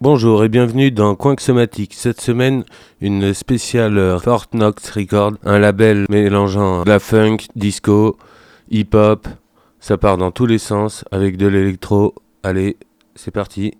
Bonjour et bienvenue dans Coin Somatique. Cette semaine, une spéciale Fort Knox Record, un label mélangeant la funk, disco, hip-hop. Ça part dans tous les sens avec de l'électro. Allez, c'est parti.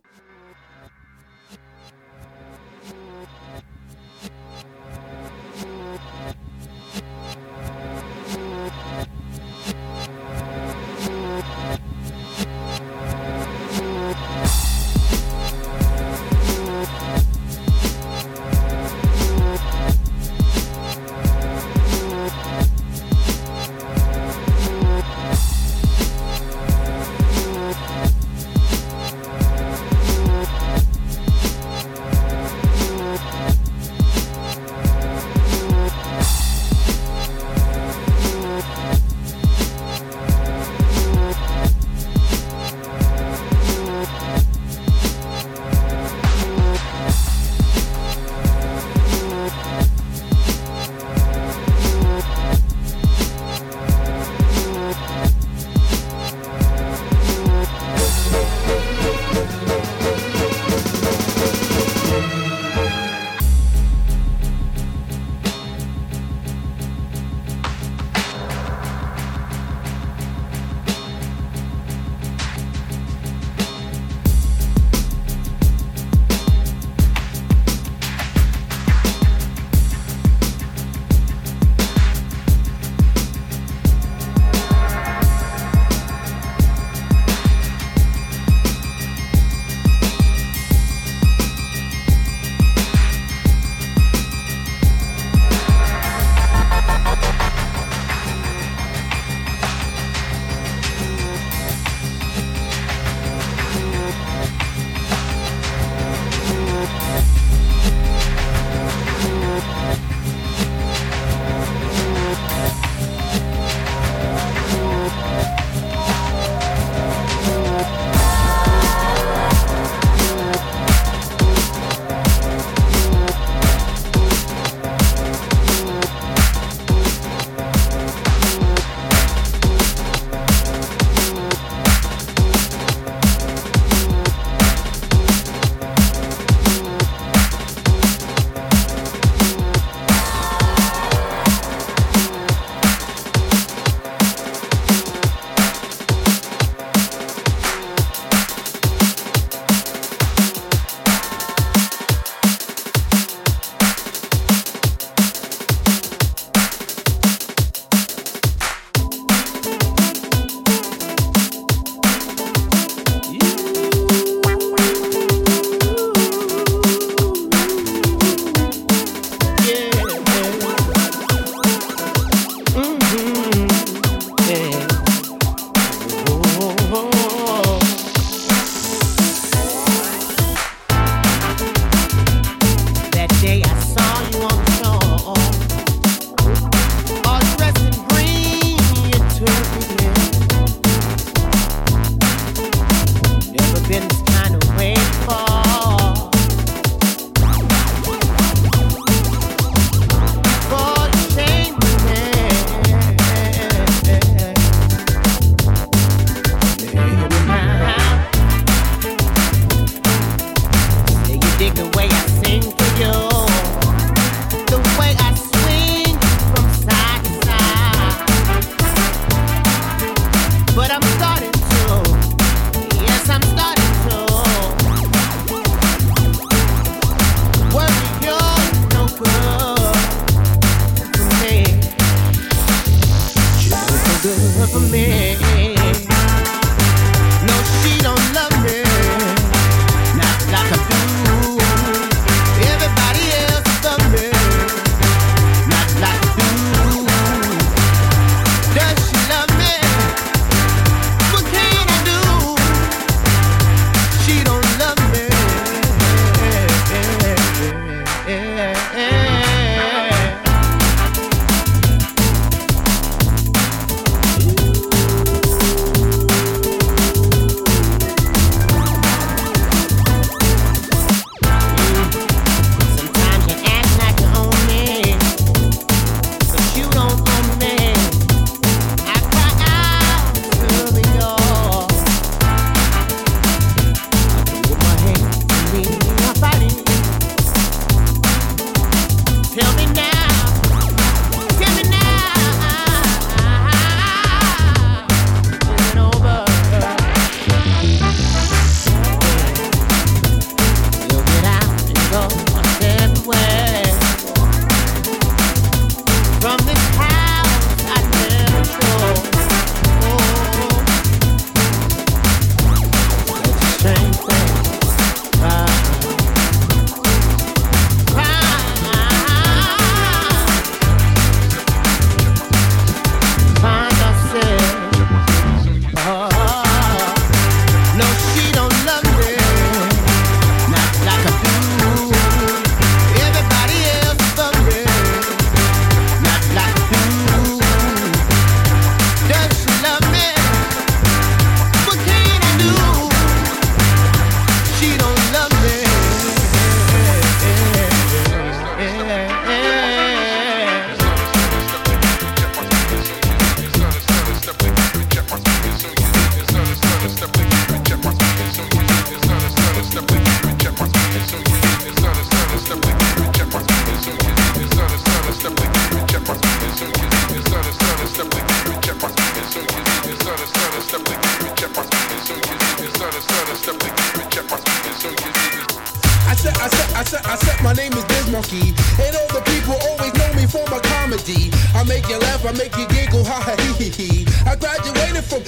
My name is Biz Monkey. And all the people always know me for my comedy. I make you laugh, I make you giggle, ha ha hee hee hee. I graduated from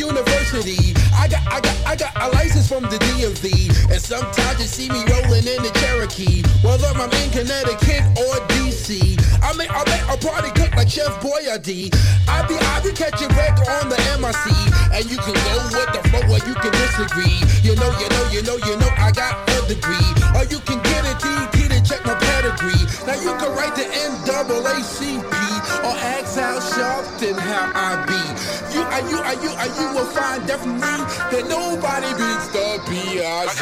University. I got, I got, I got a license from the DMV. And sometimes you see me rolling in the Cherokee. Whether I'm in Connecticut or DC. I make, I make a party cook like Chef Boyardee. I be, I be catching wreck on the MIC. And you can go with the flow or you can disagree. You know, you know, you know, you know, I got a degree. Or you can get a DT to check my pedigree. Now you can write the NAACP or how sharp and how I be. You are you are you are you will find definitely that nobody beats the B.I.Z.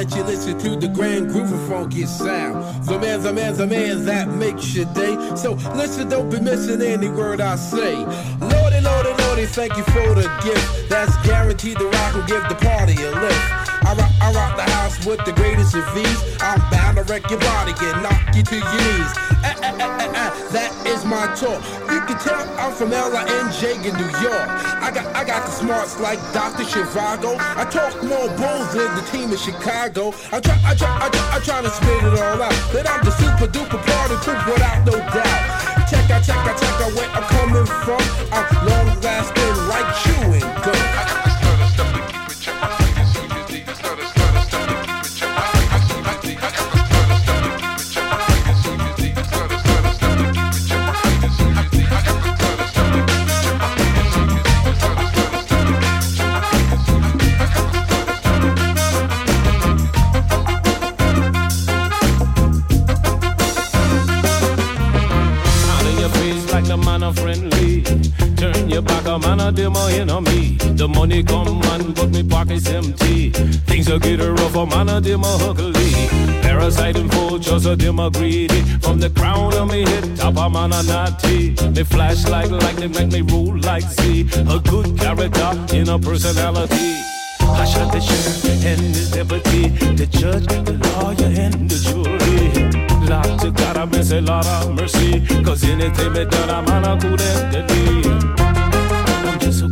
let you listen to the grand groove of funky sound. The man, the man, the man that makes your day. So listen, don't be missing any word I say. Lordy, lordy, lordy, thank you for the gift. That's guaranteed to rock and give the party a lift. I rock, I rock the house with the greatest of ease. I'm bound to wreck your body, get knock you to your knees. That is my talk. You can tell I'm from LINJ in New York. I got, I got the smarts like Dr. Zhivago. I talk more bulls than the team in Chicago. I try, I try, I try, I try to spit it all out. That I'm the super duper party poop without no doubt. Check out, check out, check out where I'm coming getting rough, a a ugly. Parasite and vultures a demo greedy. From the crown of me head, top a man a naughty. Me flash like lightning, make me rule like Z. A good character in a personality. I shot the sheriff and his deputy, the judge, the lawyer, and the jury. Lot to God, I miss a lot of mercy. Cause anything me done, I'm on a and deadly. I'm just so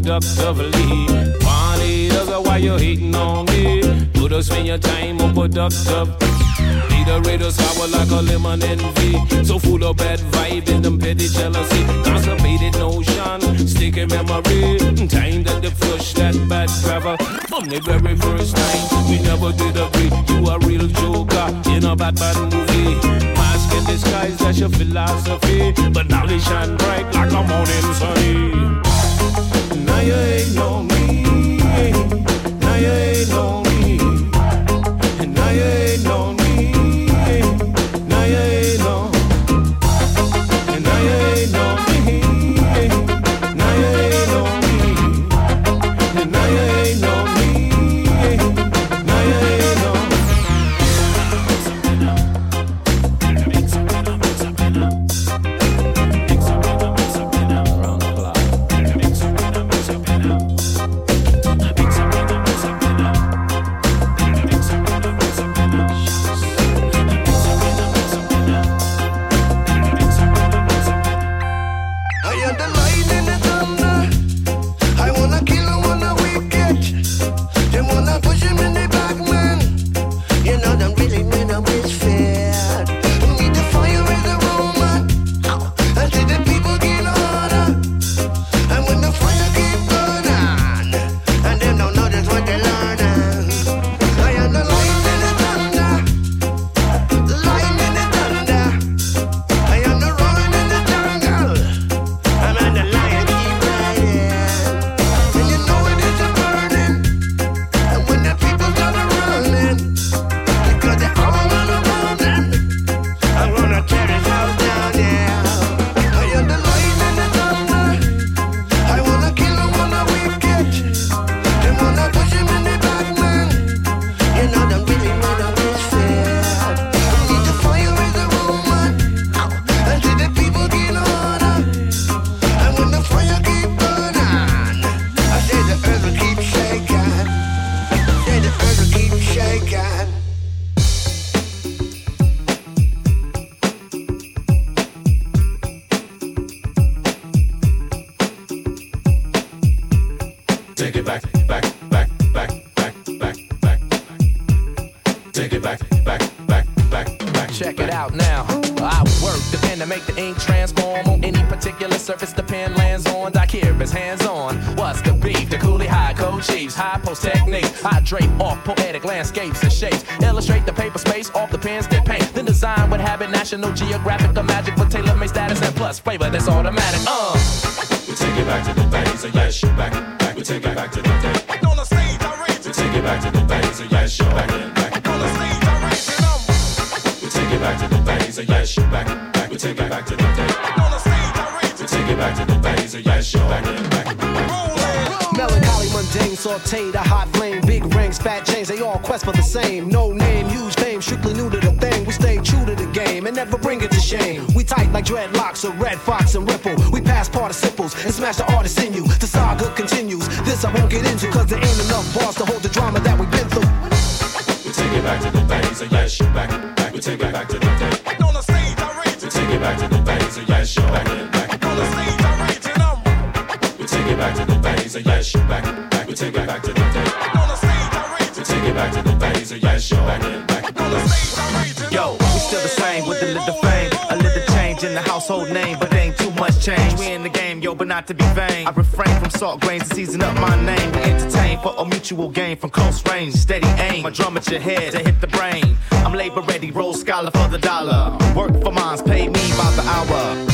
time unproductively. Funny, that's why you hating on me. You don't spend your time unproductive. Need a radio sour like a lemon envy. So full of bad vibe and them petty jealousy. Constipated notion, sticky memory. Time that they flush that bad gravel. From the very first time, we never did agree. You a real joker in a bad bad movie. Mask in disguise, that's your philosophy. But now they shine bright like a morning sunny. Now you ain't me. Now you ain't know drape off poetic landscapes and shapes. Illustrate the paper space off the pens that paint. Then design with habit, National Geographic or magic for tailor made status and plus flavor that's automatic. Uh. We take it back to the days of yes, back, back. We take it back to the day. On the stage, I raise We take it back to the days of yes, back, back. On the stage, I raise it. I'm We take it back to the days of yes, back, back. We take it back to the day. on the stage, I raise We take it back to the days of yes, back, back. Rolling. Melancholy, mundane, sauteed, a hot all quest for the same. No name, huge fame, strictly new to the thing. We stay true to the game and never bring it to shame. We tight like dreadlocks or Redd Foxx and ripple. We pass participles and smash the artist in you. The saga continues. This I won't get into, cause there ain't enough bars to hold the drama that we've been through. We take it back to the days of yes, back, back. We take it back to the day. On the stage, I raise We take it back to the days of yes, back, back. On the stage, I raise it. I'm We take it back to the days of yes, back, back. We take it back to the day. Raise We it. take it back to the days of yes, back, back. On the stage, I raise. Yo, we still the same with a little fame, a little change in the household name, but ain't too much change. We in the game, yo, but not to be vain. I refrain from salt grains to season up my name. We entertain for a mutual gain from close range, steady aim. My drum at your head to hit the brain. I'm labor ready, roll scholar for the dollar. Work for mines, pay me by the hour.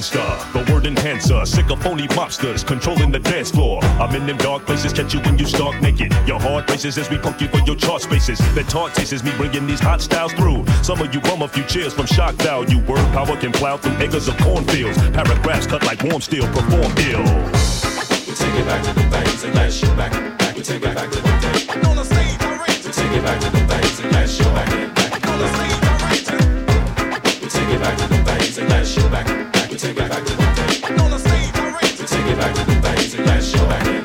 Monster, the word enhancer, sick of phony mobsters controlling the dance floor. I'm in them dark places, catch you when you stark naked. Your hard places as we punk you for your chart spaces. The taunt tastes me bringing these hot styles through. Some of you bum a few cheers from shock value. Word power can plow through acres of cornfields. Paragraphs cut like warm steel, perform ill. We take it back to the days of yes, back, back. We take it back to the day. On the stage, I raise We take it back to the days of yes, back, back. On the stage, I raise it. We take it back to the days of yes, back, back. Take it back to the day. On the stage, I raise it. take it back to the days of yes, back, back.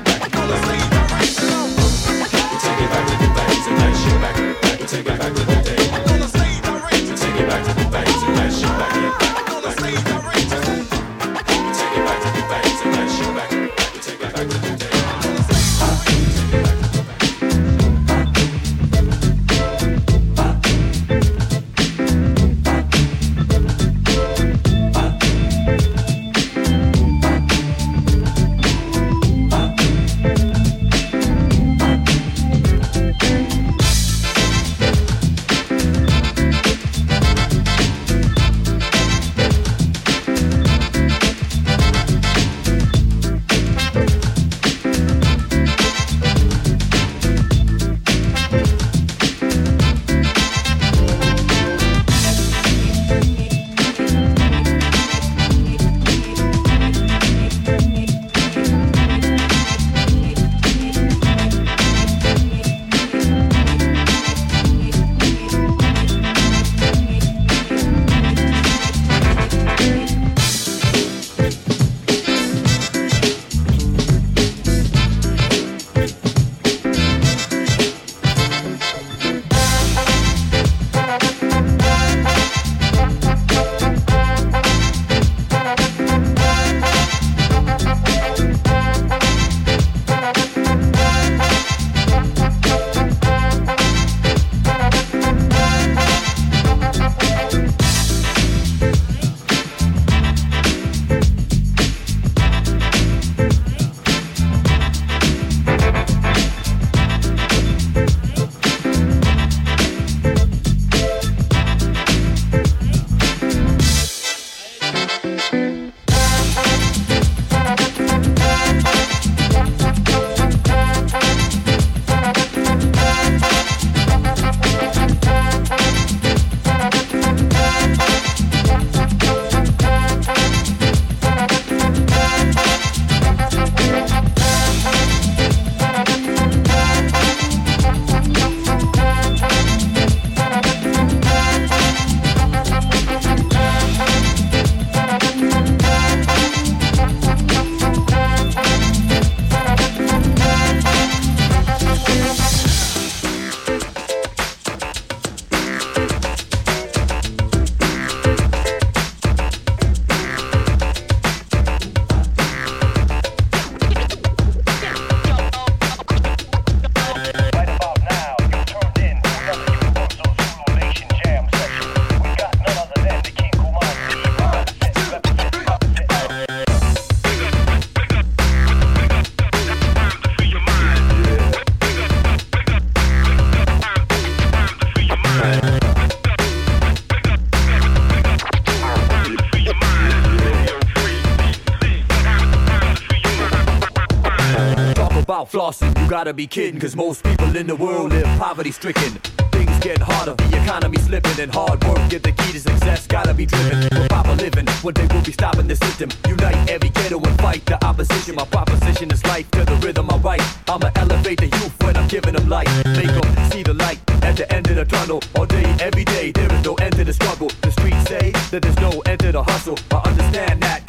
Gotta be kidding, cause most people in the world live poverty stricken. Things get harder, the economy slipping, and hard work get the key to success. Gotta be driven for proper living. One day we'll be stopping the system. Unite every ghetto and fight the opposition. My proposition is life to the rhythm I write. I'ma elevate the youth when I'm giving them light. Make them see the light at the end of the tunnel. All day, every day, there is no end to the struggle. The streets say that there's no end to the hustle. I understand that,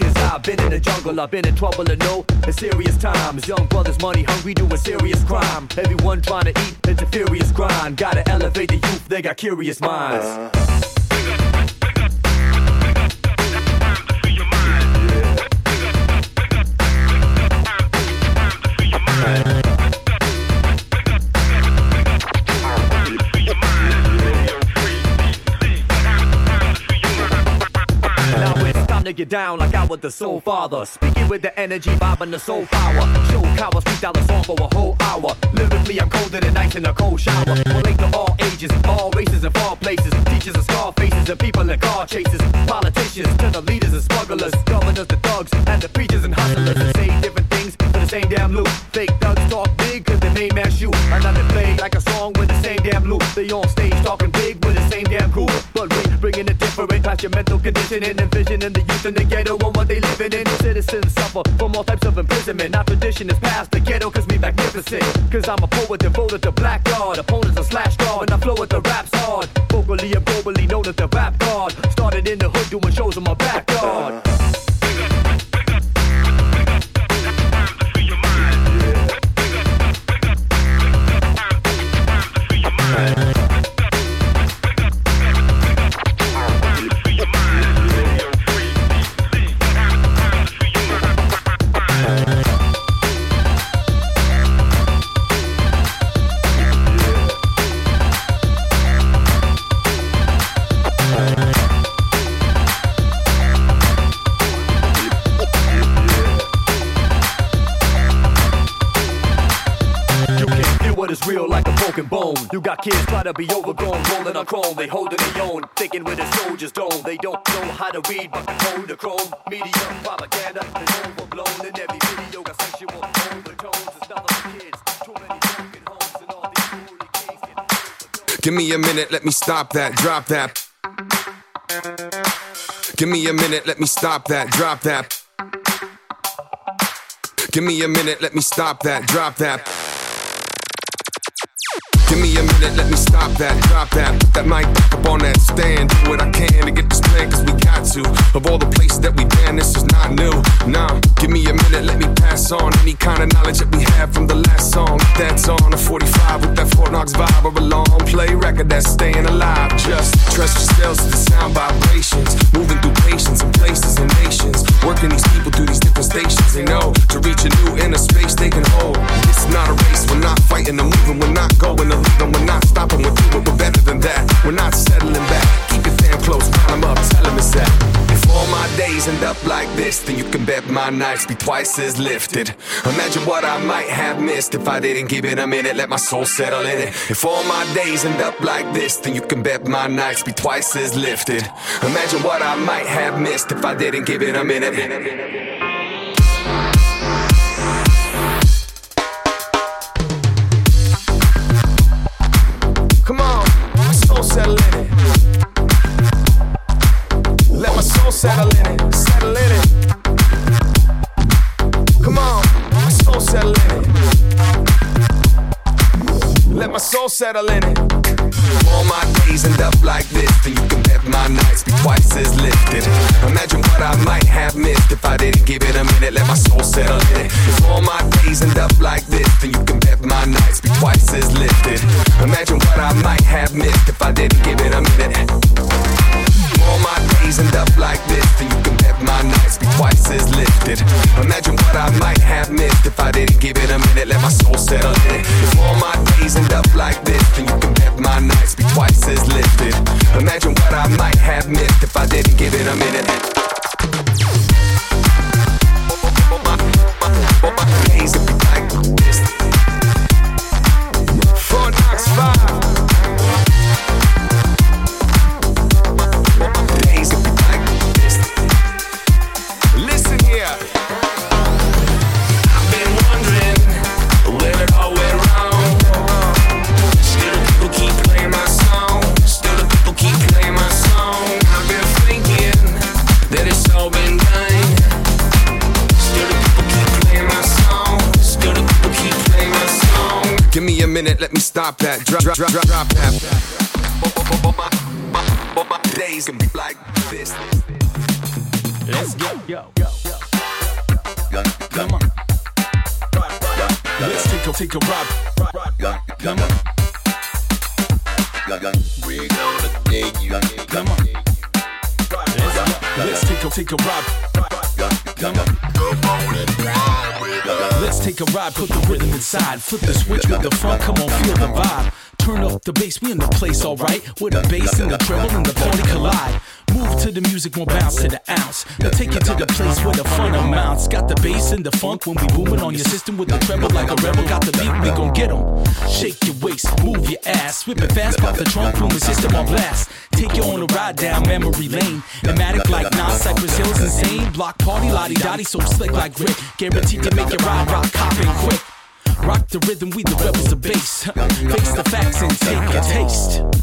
been in the jungle, I've been in trouble and know it's serious times. Young brothers, money hungry, doing serious crime. Everyone trying to eat, it's a furious grind. Gotta elevate the youth, they got curious minds. Now to get down like I was the soul father. Speaking with the energy, vibing the soul power. Show cowards, out a song for a whole hour. Lyrically, I'm colder than ice in a cold shower. Relate to all ages, all races, and far places. Teachers and scar faces, and people in car chases. Politicians to the leaders and smugglers. Governors to thugs, and the preachers and hustlers. That say different things for the same damn loot. Fake thugs talk big, they main man shoot. Another play like a song with the same damn loop. They on stage talking big with the same damn crew. But we bringing it different, past your mental conditioning and vision in the youth in the ghetto and what they living in. Citizens suffer from all types of imprisonment. Our tradition is past the ghetto, cause me magnificent. Cause I'm a poet devoted to black god. Opponents are slash guard, and I flow with the raps hard. Vocally and globally known as the rap god. Started in the hood doing shows in my backyard. You got kids try to be overgrown, rolling on chrome. They holding their own, thinking with the soldiers don't. They don't know how to read, but control the chrome. Media propaganda is overblown, and every video got sexual overtones. It's not for kids. Too many broken homes and all these hooligans. Give me a minute, let me stop that, drop that. Give me a minute, let me stop that, drop that. Give me a minute, let me stop that, drop that. Me a minute, let me stop that, drop that. Put that mic back up on that stand. Do what I can to get this plan, cause we got to. Of all the places that we've been, this is not new. Nah, give me a minute, let me pass on any kind of knowledge that we have from the last song. That's on a 45 with that Fort Knox vibe or a long play record that's staying alive. Just trust yourselves to the sound vibrations. Moving through patience and places and nations. Working these people through these different stations. They know to reach a new inner space they can hold. It's not a race, we're not fighting or moving, we're not going to leave them, we're not stopping, we're doing, we're better than that. We're not settling back. Keep your fam close, 'em up, tell 'em it's that. If all my days end up like this, then you can bet my nights be twice as lifted. Imagine what I might have missed if I didn't give it a minute, let my soul settle in it. If all my days end up like this, then you can bet my nights be twice as lifted. Imagine what I might have missed if I didn't give it a minute. Settle in it, settle in it. Come on, my soul settle in it. Let my soul settle in it. All my days end up like this, then you can bet my nights be twice as lifted. Imagine what I might have missed if I didn't give it a minute. Let my soul settle in it. If all my days end up like this, then you can bet my nights be twice as lifted. Imagine what I might have missed if I didn't give it a minute. All my days end up like this, then you can bet my nights be twice as lifted. Imagine what I might have missed if I didn't give it a minute. Let my soul settle in. If all my days end up like this, then you can bet my nights be twice as lifted. Imagine what I might have missed if I didn't give it a minute. put the rhythm inside. Flip the switch with the funk, come on, feel the vibe. Turn up the bass, we in the place, alright. With the bass and the treble and the party collide. Move to the music, won't bounce to the ounce. We'll take you to the place where the fun amounts. Got the bass and the funk when we booming on your system with the treble like a rebel. Got the beat, we gon' get 'em. Shake your waist, move your ass. Whip it fast, pop the trunk, boom, the system on blast. Take you on a ride down memory lane. Illmatic like Nas, Cypress Hill's insane. Block party, lottie dottie, so slick like Rick. Guaranteed to make your ride rock, copping quick. Rock the rhythm, we the rebels of bass. Face the facts and take a taste.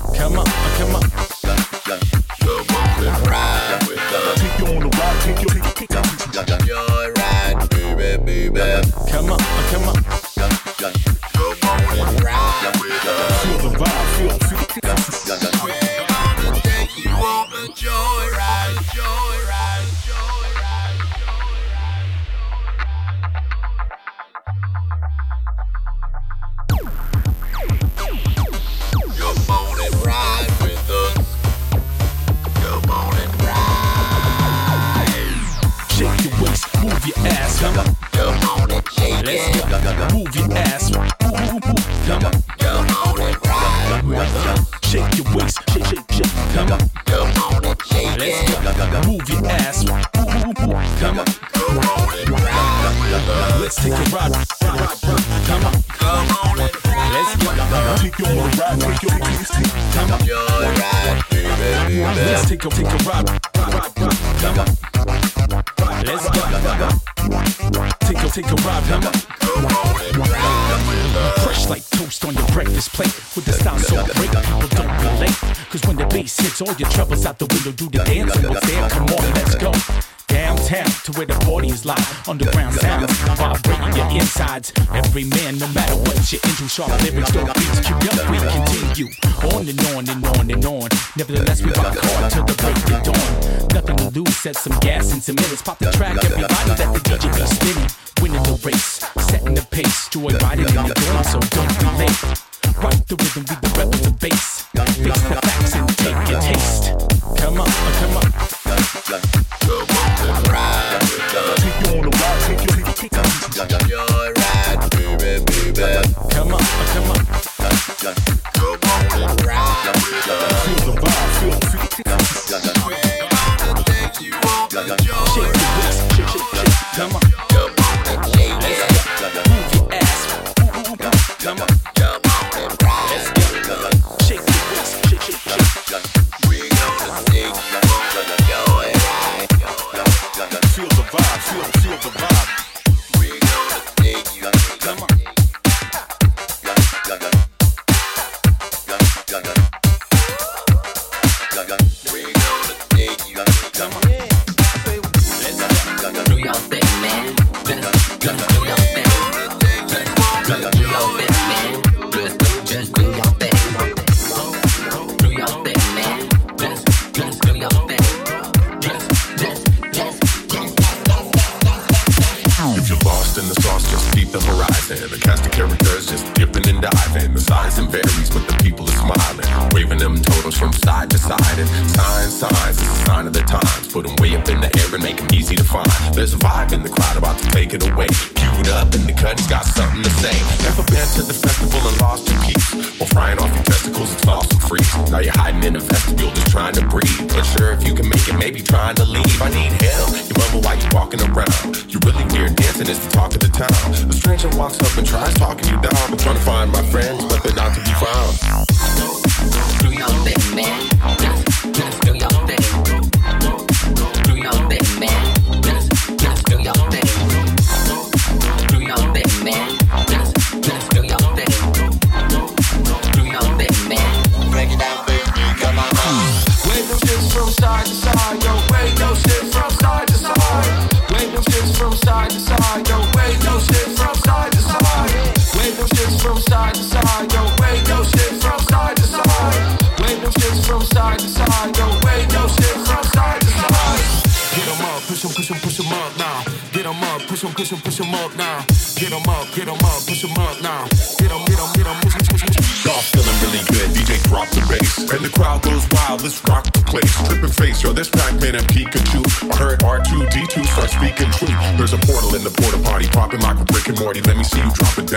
come up, come. Take you on a ride, take you, take you, take you. Baby, baby. Come come.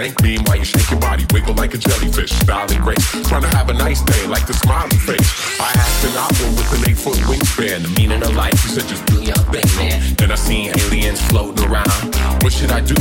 dank beam while you shake your body, wiggle like a jellyfish. Styling grace, trying to have a nice day like the smiley face. I asked an opera with an eight foot wingspan. The meaning of life, She said just do your thing, man. Then I seen aliens floating around. What should I do?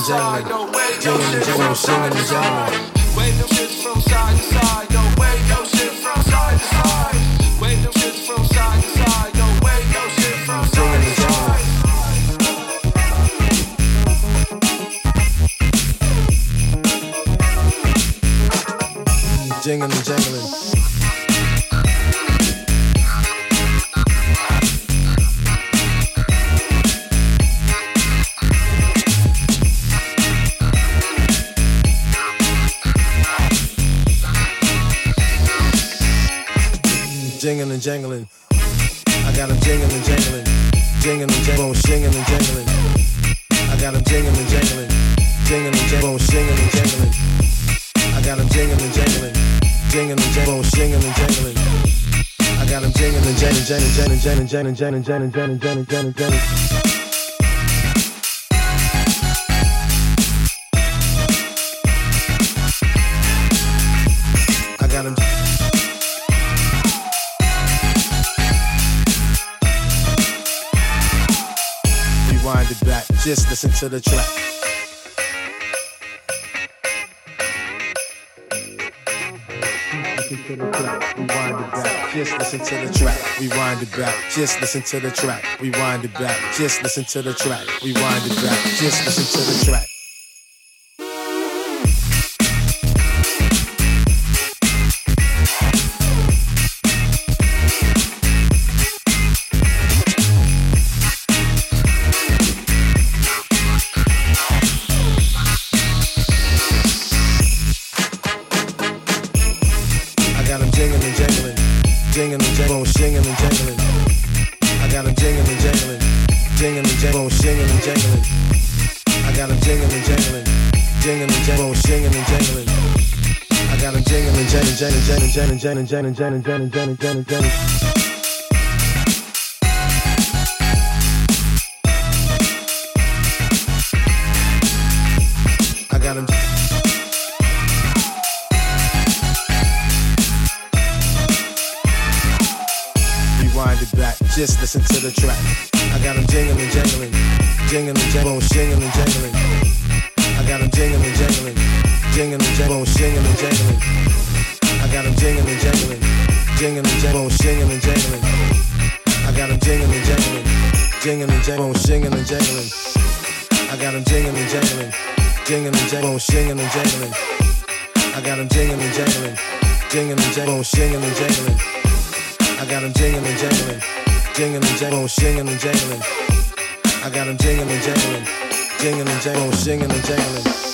and jangling, jingling, jingling, singing and jangling. Janet, Janet, Janet, Janet, Janet, Janet, Janet. Just listen to the track. Listen to the track. Rewind it back. Just listen to the track, rewind it back. Just listen to the track, rewind it back. Just listen to the track, rewind it back. Just listen to the track. Jan and Jan and Jan and Jan and Jan and Jan and Jan and Jan Just listen to the track. jingling, jangling, shingling, jangling. I got them jingling, jangling, jingling, jangling, shingling, jangling.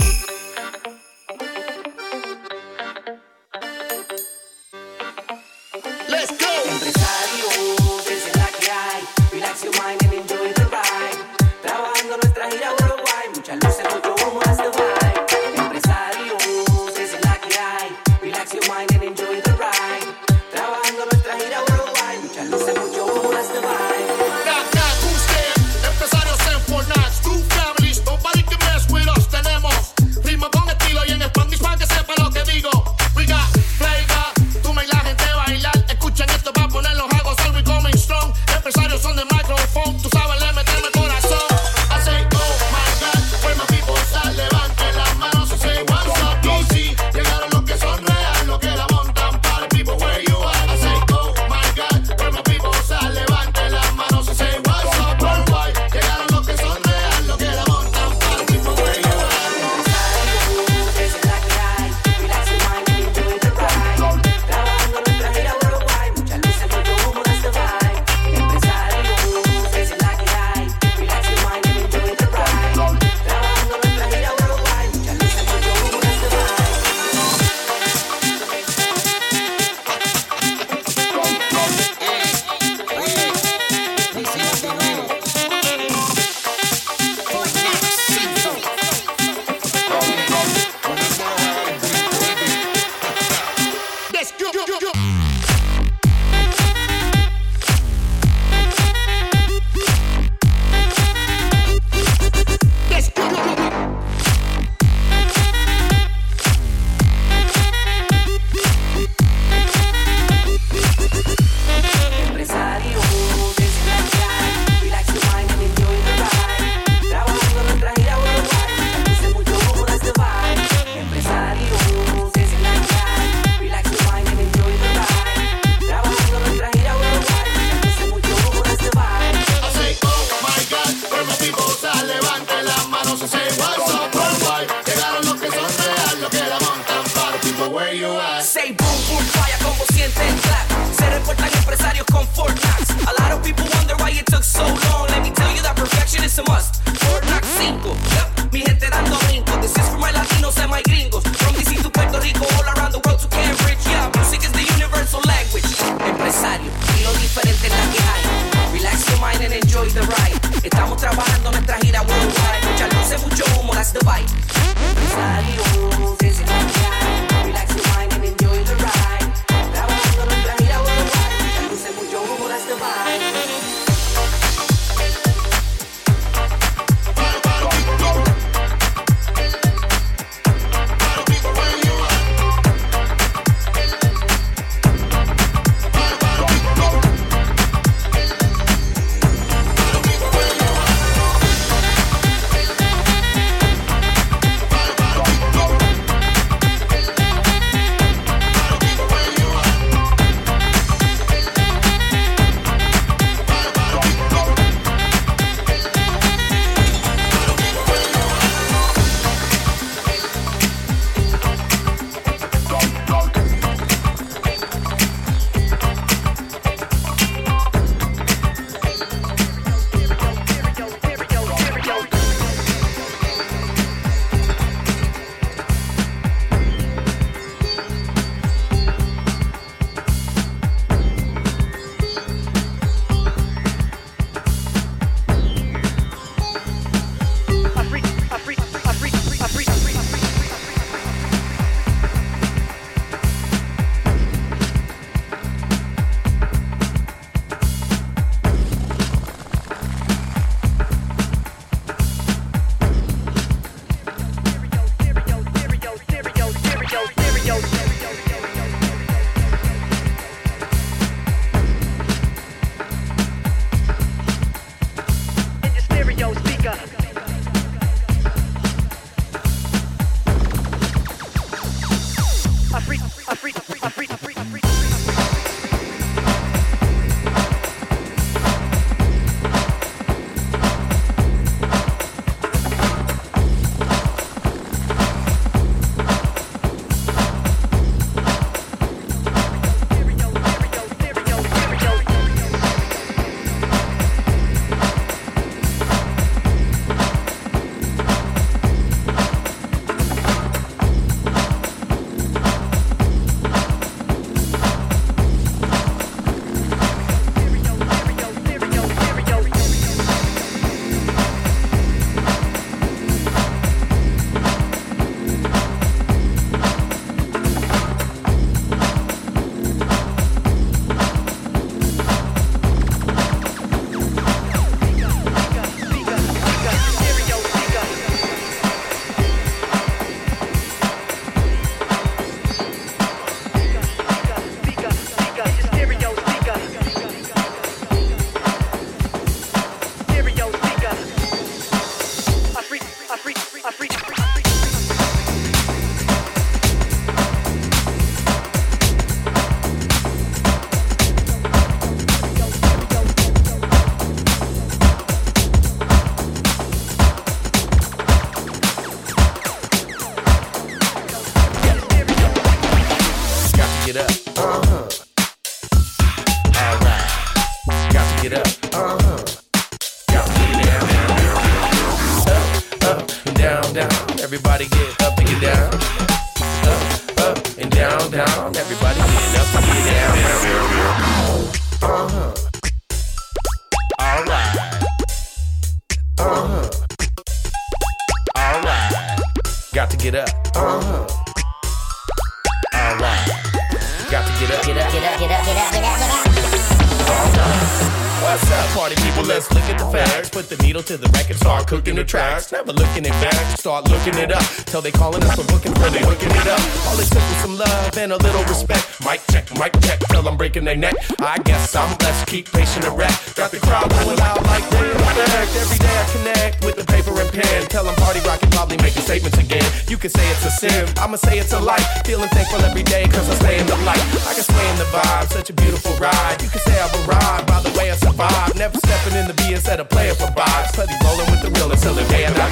Their neck. I guess I'm blessed, keep patient and rap. Got the crowd going out like they effect. Every day I connect with the paper and pen. Tell them party rock and probably making statements again. You can say it's a sin, I'ma say it's a life. Feeling thankful every day, cause I stay in the light. I can sway in the vibe, such a beautiful ride. You can say I've arrived by the way I survive. Never stepping in the B instead of playing for vibes. Steady rolling with the real until the day I die.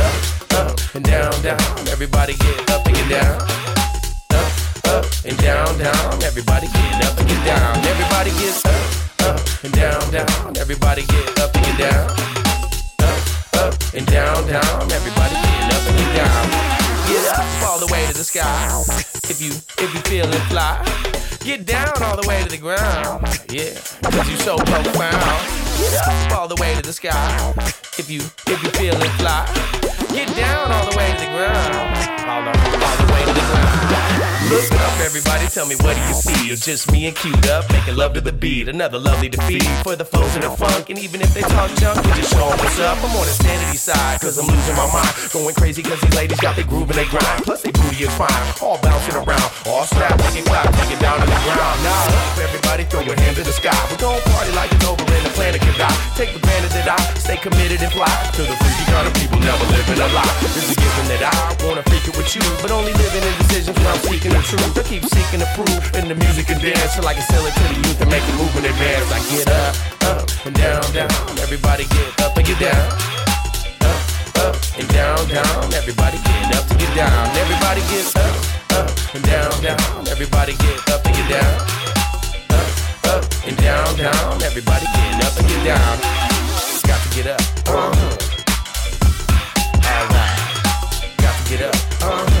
Up, up, and down, down. Everybody get up and get down. And down, down. Everybody get up and get down. Everybody get up, up, and down, down. Everybody get up and get down. Up, up, and down, down. Everybody get up and get down. Get up all the way to the sky. If you if you feeling fly. Get down all the way to the ground. Yeah, cause you so profound. Get up all the way to the sky. If you if you feeling fly. Get down all the way to the ground. All the, all the way to the ground. Look up, everybody, tell me what do you see? It's just me and queued up, making love to the beat. Another lovely defeat for the flows and the funk. And even if they talk junk, we just show 'em what's up. I'm on the sanity side, cause I'm losing my mind. Going crazy cause these ladies got their groove and they grind. Plus they booty is fine, all bouncing around. All make it clap, it down to the ground. Now up, everybody, throw your hands in the sky. We're gon' party like it's over and the planet can die. Take granted that I stay committed and fly. To the freaky kind of people never living a lie. It's a given that I wanna freak it with you, but only living in decisions when I'm seeking the truth. I keep seeking the proof in the music and dance till I can sell it to the youth and make it move in advance. I get up, up, and down, down. Everybody get up and get down. Up, up, and down, down. Everybody get up to get down. Everybody get up, up, and down, down. Everybody get up and get down. Up, up, and down, down. Everybody get up and get down. Just Got to get up. Uh-huh. Alright. Got to get up. Uh-huh.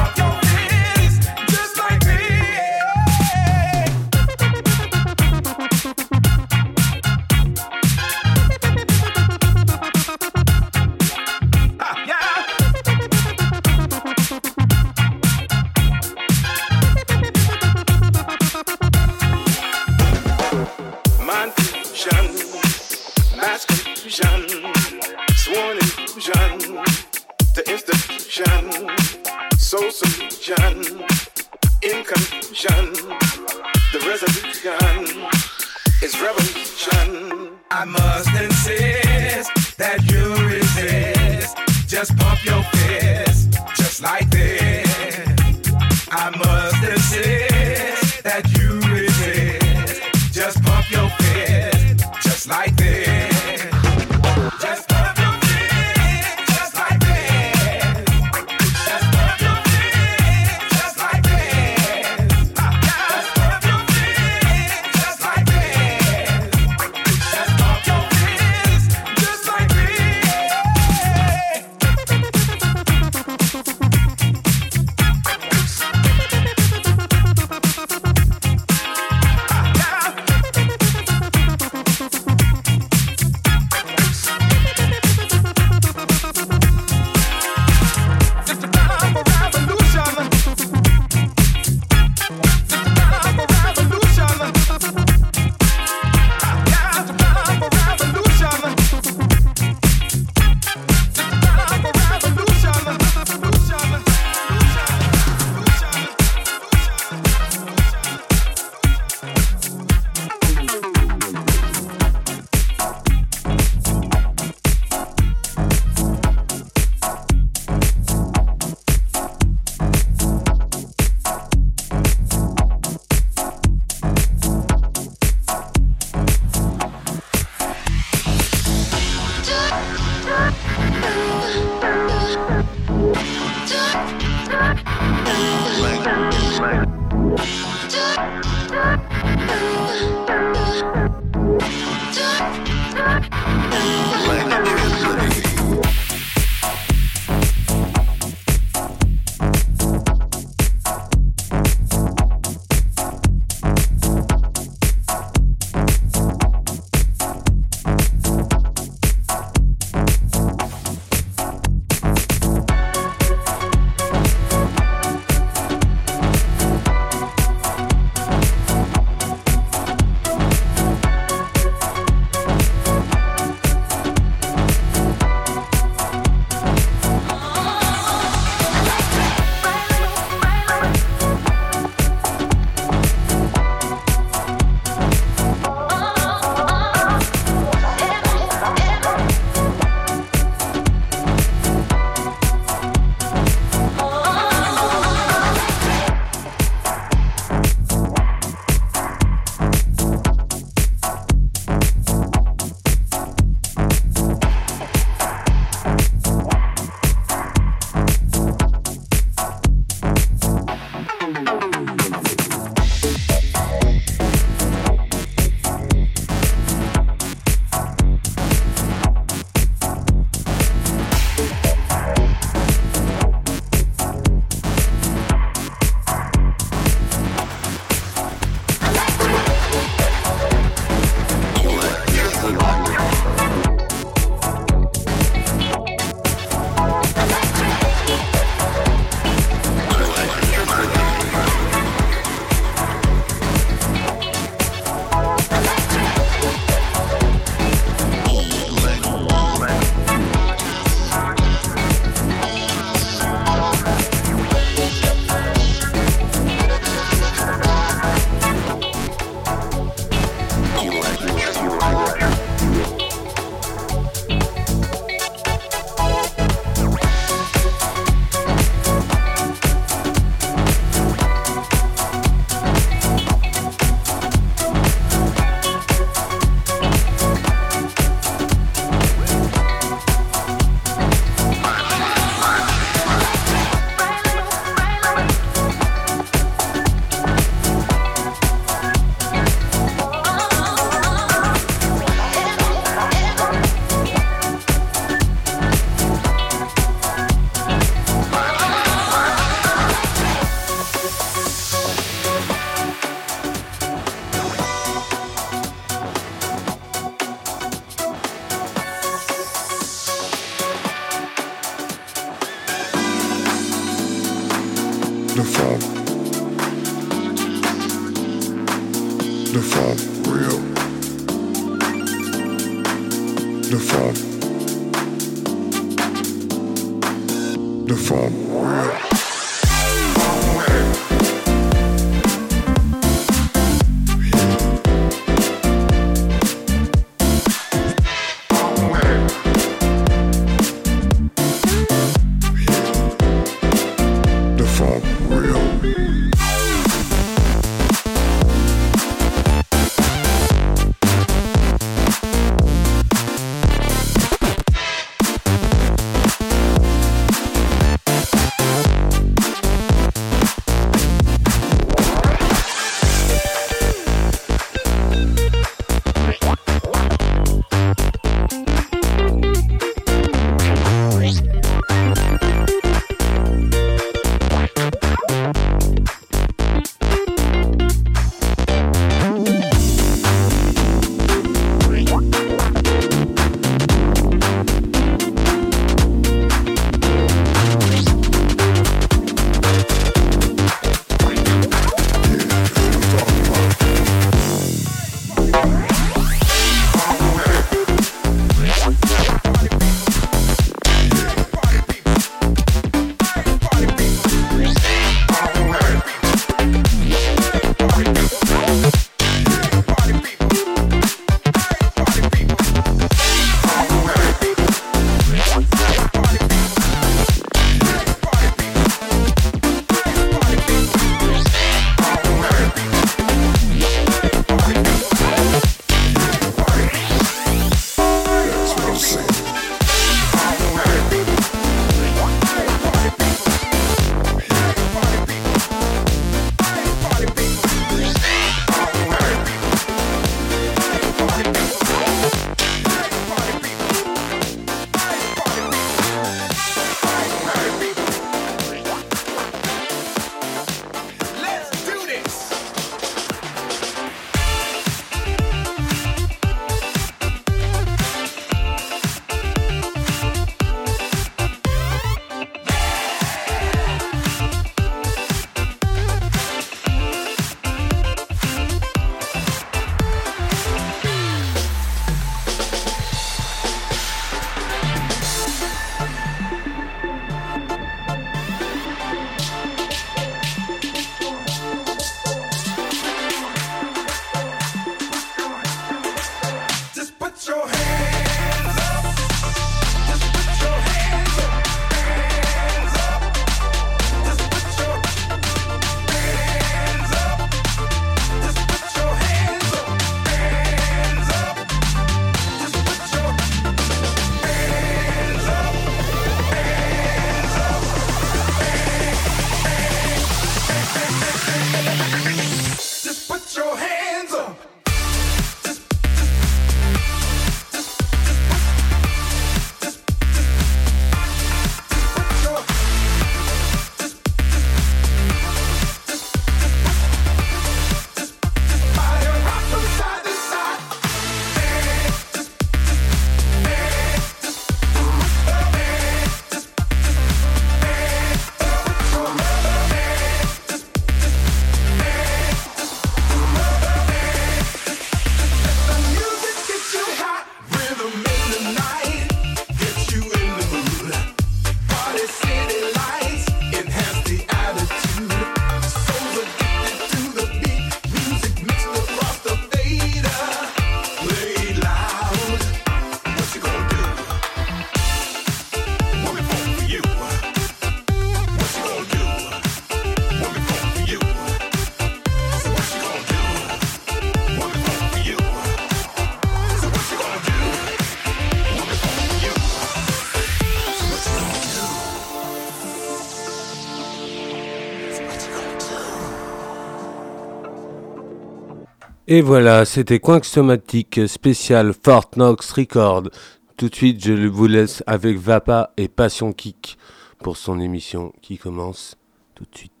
Et voilà, c'était Coinx Somatique spécial Fort Knox Record. Tout de suite, je vous laisse avec Vapa et Passion Kick pour son émission qui commence tout de suite.